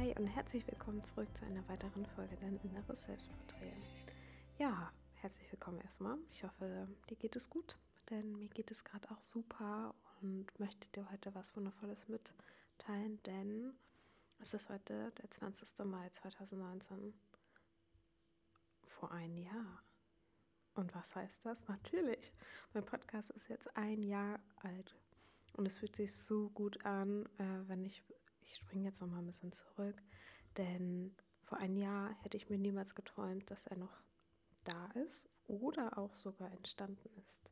Hi und herzlich willkommen zurück zu einer weiteren Folge Dein inneres Selbstporträt. Ja, herzlich willkommen erstmal. Ich hoffe, dir geht es gut, denn mir geht es gerade auch super und möchte dir heute was Wundervolles mitteilen, denn es ist heute der 20. Mai 2019 vor einem Jahr. Und was heißt das? Natürlich, mein Podcast ist jetzt ein Jahr alt und es fühlt sich so gut an, äh, wenn ich ich springe jetzt noch mal ein bisschen zurück, denn vor einem Jahr hätte ich mir niemals geträumt, dass er noch da ist oder auch sogar entstanden ist.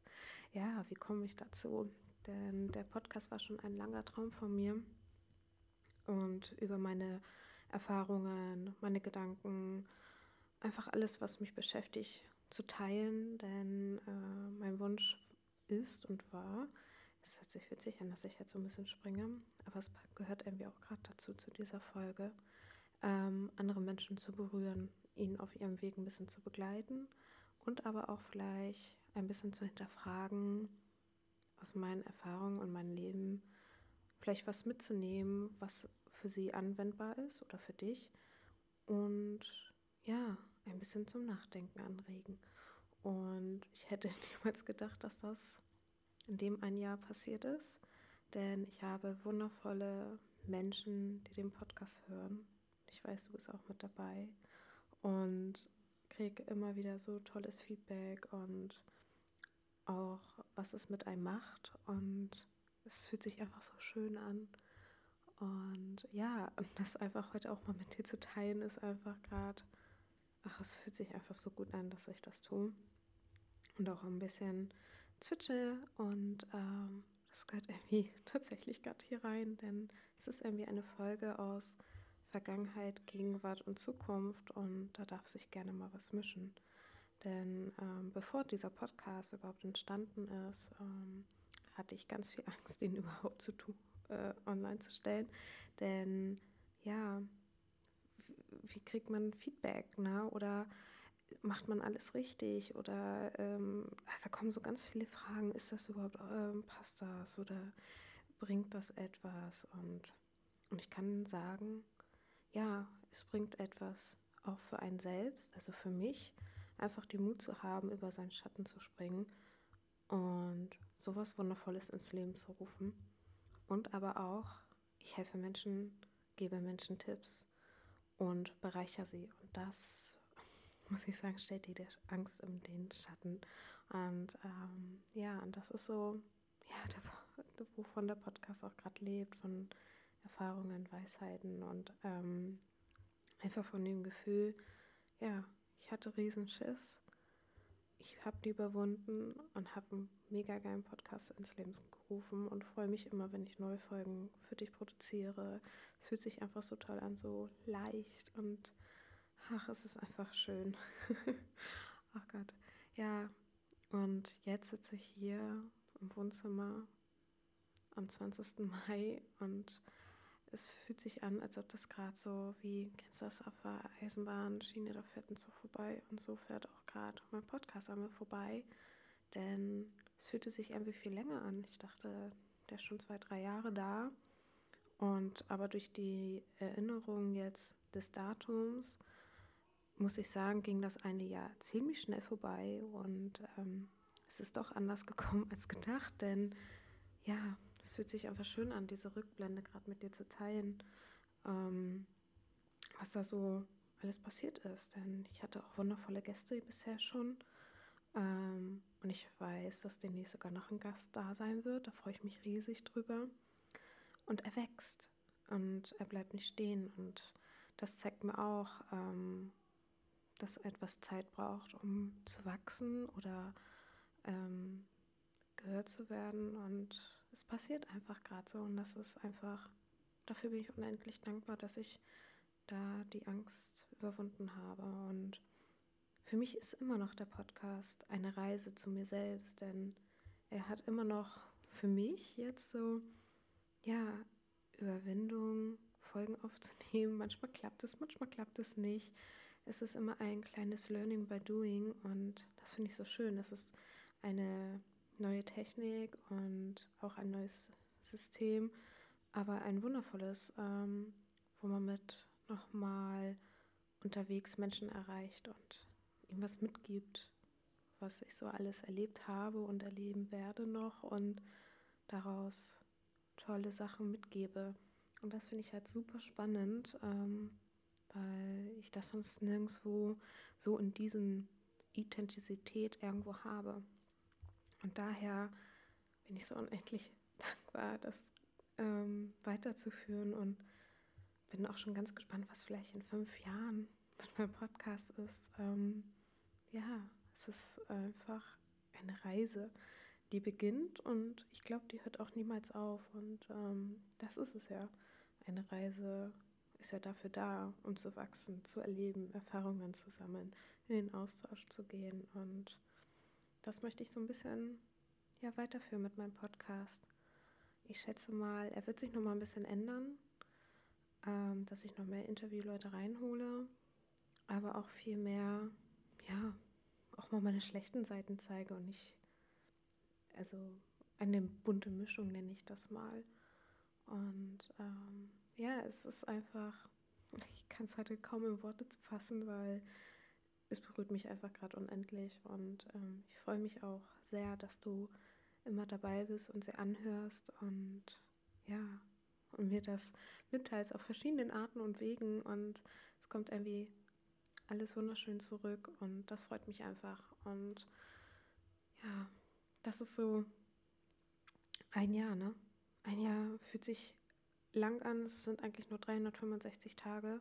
Ja, wie komme ich dazu? Denn der Podcast war schon ein langer Traum von mir und über meine Erfahrungen, meine Gedanken, einfach alles, was mich beschäftigt, zu teilen, denn äh, mein Wunsch ist und war, es hört sich witzig an, dass ich jetzt so ein bisschen springe, aber es gehört irgendwie auch gerade dazu, zu dieser Folge, ähm, andere Menschen zu berühren, ihnen auf ihrem Weg ein bisschen zu begleiten und aber auch vielleicht ein bisschen zu hinterfragen, aus meinen Erfahrungen und meinem Leben vielleicht was mitzunehmen, was für sie anwendbar ist oder für dich und ja, ein bisschen zum Nachdenken anregen. Und ich hätte niemals gedacht, dass das in dem ein Jahr passiert ist, denn ich habe wundervolle Menschen, die den Podcast hören. Ich weiß, du bist auch mit dabei und kriege immer wieder so tolles Feedback und auch, was es mit einem macht und es fühlt sich einfach so schön an. Und ja, das einfach heute auch mal mit dir zu teilen, ist einfach gerade, ach, es fühlt sich einfach so gut an, dass ich das tue. Und auch ein bisschen zwitsche und ähm, das gehört irgendwie tatsächlich gerade hier rein, denn es ist irgendwie eine Folge aus Vergangenheit, Gegenwart und Zukunft und da darf sich gerne mal was mischen. Denn ähm, bevor dieser Podcast überhaupt entstanden ist, ähm, hatte ich ganz viel Angst, ihn überhaupt zu tun, äh, online zu stellen. Denn ja, wie kriegt man Feedback, ne? Oder macht man alles richtig oder ähm, da kommen so ganz viele Fragen, ist das überhaupt, ähm, passt das oder bringt das etwas und, und ich kann sagen, ja, es bringt etwas auch für einen selbst, also für mich, einfach den Mut zu haben, über seinen Schatten zu springen und sowas Wundervolles ins Leben zu rufen. Und aber auch, ich helfe Menschen, gebe Menschen Tipps und bereichere sie. Und das muss ich sagen, stellt die Angst in den Schatten. Und ähm, ja, und das ist so, ja, der, wovon der Podcast auch gerade lebt, von Erfahrungen, Weisheiten und ähm, einfach von dem Gefühl, ja, ich hatte Riesenschiss. Ich habe die überwunden und habe einen mega geilen Podcast ins Leben gerufen und freue mich immer, wenn ich neue Folgen für dich produziere. Es fühlt sich einfach so toll an, so leicht und Ach, es ist einfach schön. Ach Gott. Ja, und jetzt sitze ich hier im Wohnzimmer am 20. Mai und es fühlt sich an, als ob das gerade so, wie kennst du das auf der Eisenbahnschiene, da fährt ein Zug vorbei und so fährt auch gerade mein Podcast an mir vorbei. Denn es fühlte sich irgendwie viel länger an. Ich dachte, der ist schon zwei, drei Jahre da. Und aber durch die Erinnerung jetzt des Datums muss ich sagen, ging das eine Jahr ziemlich schnell vorbei und ähm, es ist doch anders gekommen als gedacht, denn ja, es fühlt sich einfach schön an, diese Rückblende gerade mit dir zu teilen, ähm, was da so alles passiert ist. Denn ich hatte auch wundervolle Gäste bisher schon ähm, und ich weiß, dass demnächst sogar noch ein Gast da sein wird. Da freue ich mich riesig drüber. Und er wächst und er bleibt nicht stehen und das zeigt mir auch, ähm, das etwas Zeit braucht, um zu wachsen oder ähm, gehört zu werden. Und es passiert einfach gerade so. Und das ist einfach, dafür bin ich unendlich dankbar, dass ich da die Angst überwunden habe. Und für mich ist immer noch der Podcast eine Reise zu mir selbst, denn er hat immer noch für mich jetzt so, ja, Überwindung, Folgen aufzunehmen. Manchmal klappt es, manchmal klappt es nicht es ist immer ein kleines Learning by Doing und das finde ich so schön. Es ist eine neue Technik und auch ein neues System, aber ein wundervolles, ähm, wo man mit nochmal unterwegs Menschen erreicht und ihm was mitgibt, was ich so alles erlebt habe und erleben werde noch und daraus tolle Sachen mitgebe. Und das finde ich halt super spannend, ähm, weil ich das sonst nirgendwo so in diesem Authentizität irgendwo habe. Und daher bin ich so unendlich dankbar, das ähm, weiterzuführen und bin auch schon ganz gespannt, was vielleicht in fünf Jahren mit meinem Podcast ist. Ähm, ja, es ist einfach eine Reise, die beginnt und ich glaube, die hört auch niemals auf. Und ähm, das ist es ja. Eine Reise ist ja dafür da, um zu wachsen, zu erleben, Erfahrungen zu sammeln, in den Austausch zu gehen. Und das möchte ich so ein bisschen ja, weiterführen mit meinem Podcast. Ich schätze mal, er wird sich noch mal ein bisschen ändern, ähm, dass ich noch mehr Interviewleute reinhole, aber auch viel mehr, ja, auch mal meine schlechten Seiten zeige und nicht, also eine bunte Mischung nenne ich das mal. Und ähm, ja, es ist einfach, ich kann es heute kaum in Worte fassen, weil es berührt mich einfach gerade unendlich. Und ähm, ich freue mich auch sehr, dass du immer dabei bist und sie anhörst. Und ja, und mir das mitteilst auf verschiedenen Arten und Wegen. Und es kommt irgendwie alles wunderschön zurück. Und das freut mich einfach. Und ja, das ist so ein Jahr, ne? Ein Jahr fühlt sich lang an, es sind eigentlich nur 365 Tage,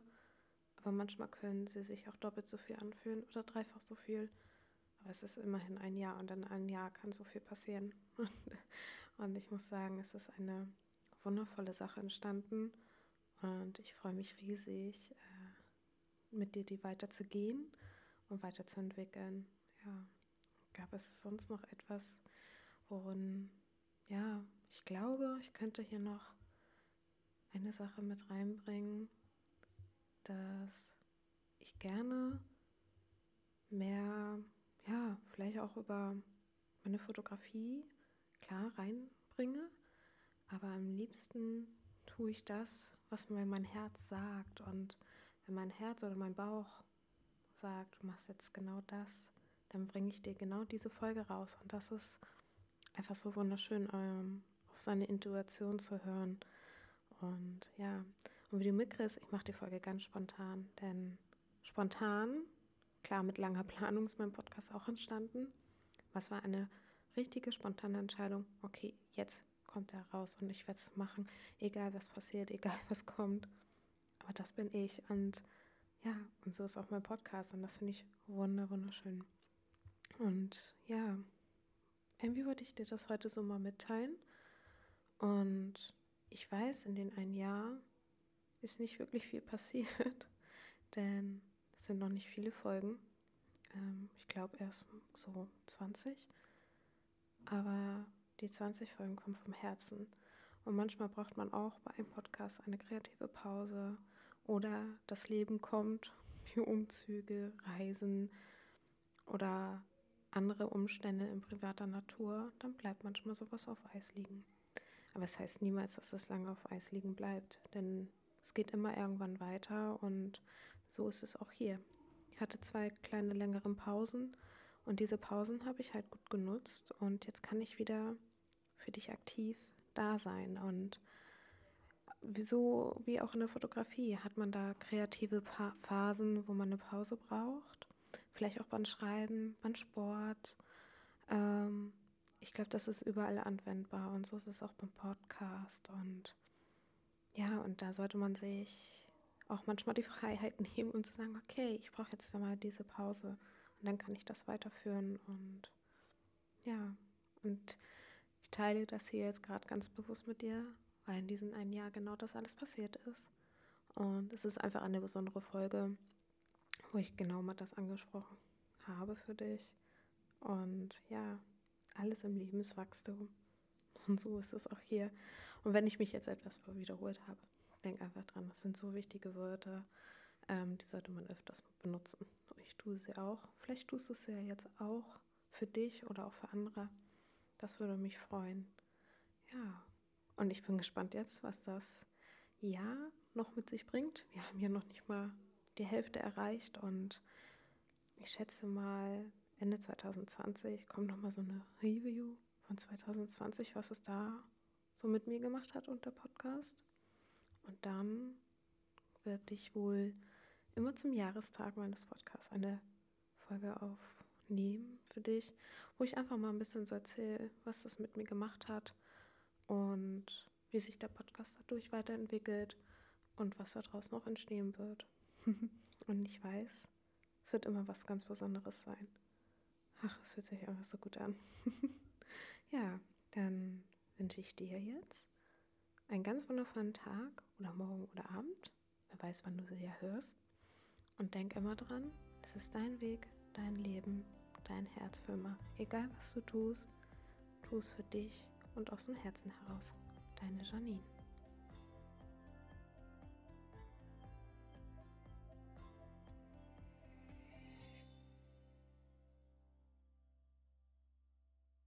aber manchmal können sie sich auch doppelt so viel anfühlen oder dreifach so viel. Aber es ist immerhin ein Jahr und in einem Jahr kann so viel passieren. und ich muss sagen, es ist eine wundervolle Sache entstanden und ich freue mich riesig, äh, mit dir die weiterzugehen und weiterzuentwickeln. Ja, gab es sonst noch etwas, worin, ja, ich glaube, ich könnte hier noch eine Sache mit reinbringen, dass ich gerne mehr ja, vielleicht auch über meine Fotografie klar reinbringe, aber am liebsten tue ich das, was mir mein Herz sagt. Und wenn mein Herz oder mein Bauch sagt, du machst jetzt genau das, dann bringe ich dir genau diese Folge raus. Und das ist einfach so wunderschön, ähm, auf seine Intuition zu hören. Und ja, und wie du mitkriegst, ich mache die Folge ganz spontan, denn spontan Klar, mit langer Planung ist mein Podcast auch entstanden. Was war eine richtige, spontane Entscheidung? Okay, jetzt kommt er raus und ich werde es machen, egal was passiert, egal was kommt. Aber das bin ich und ja, und so ist auch mein Podcast und das finde ich wunderschön. Und ja, irgendwie wollte ich dir das heute so mal mitteilen. Und ich weiß, in den ein Jahr ist nicht wirklich viel passiert, denn es sind noch nicht viele Folgen. Ähm, ich glaube erst so 20. Aber die 20 Folgen kommen vom Herzen. Und manchmal braucht man auch bei einem Podcast eine kreative Pause oder das Leben kommt, wie Umzüge, Reisen oder andere Umstände in privater Natur, dann bleibt manchmal sowas auf Eis liegen. Aber es heißt niemals, dass es lange auf Eis liegen bleibt, denn es geht immer irgendwann weiter und so ist es auch hier. Ich hatte zwei kleine längere Pausen und diese Pausen habe ich halt gut genutzt und jetzt kann ich wieder für dich aktiv da sein und so wie auch in der Fotografie hat man da kreative pa Phasen, wo man eine Pause braucht. Vielleicht auch beim Schreiben, beim Sport. Ähm, ich glaube, das ist überall anwendbar und so ist es auch beim Podcast. Und ja, und da sollte man sich auch manchmal die Freiheit nehmen und zu sagen, okay, ich brauche jetzt mal diese Pause und dann kann ich das weiterführen und ja, und ich teile das hier jetzt gerade ganz bewusst mit dir, weil in diesem einen Jahr genau das alles passiert ist. Und es ist einfach eine besondere Folge, wo ich genau mal das angesprochen habe für dich. Und ja, alles im Leben ist Wachstum. Und so ist es auch hier. Und wenn ich mich jetzt etwas wiederholt habe, denk einfach dran, das sind so wichtige Wörter, ähm, die sollte man öfters benutzen. Ich tue sie auch. Vielleicht tust du es ja jetzt auch für dich oder auch für andere. Das würde mich freuen. Ja, und ich bin gespannt jetzt, was das Jahr noch mit sich bringt. Wir haben ja noch nicht mal die Hälfte erreicht und ich schätze mal, Ende 2020 kommt nochmal so eine Review von 2020, was es da so mit mir gemacht hat und der Podcast. Und dann werde ich wohl immer zum Jahrestag meines Podcasts eine Folge aufnehmen für dich, wo ich einfach mal ein bisschen so erzähle, was das mit mir gemacht hat und wie sich der Podcast dadurch weiterentwickelt und was daraus noch entstehen wird. und ich weiß, es wird immer was ganz Besonderes sein. Ach, es fühlt sich einfach so gut an. ja, dann wünsche ich dir jetzt einen ganz wundervollen Tag oder morgen oder Abend. Wer weiß, wann du sie ja hörst. Und denk immer dran, es ist dein Weg, dein Leben, dein Herz für immer. Egal was du tust, tu es für dich und aus dem Herzen heraus. Deine Janine.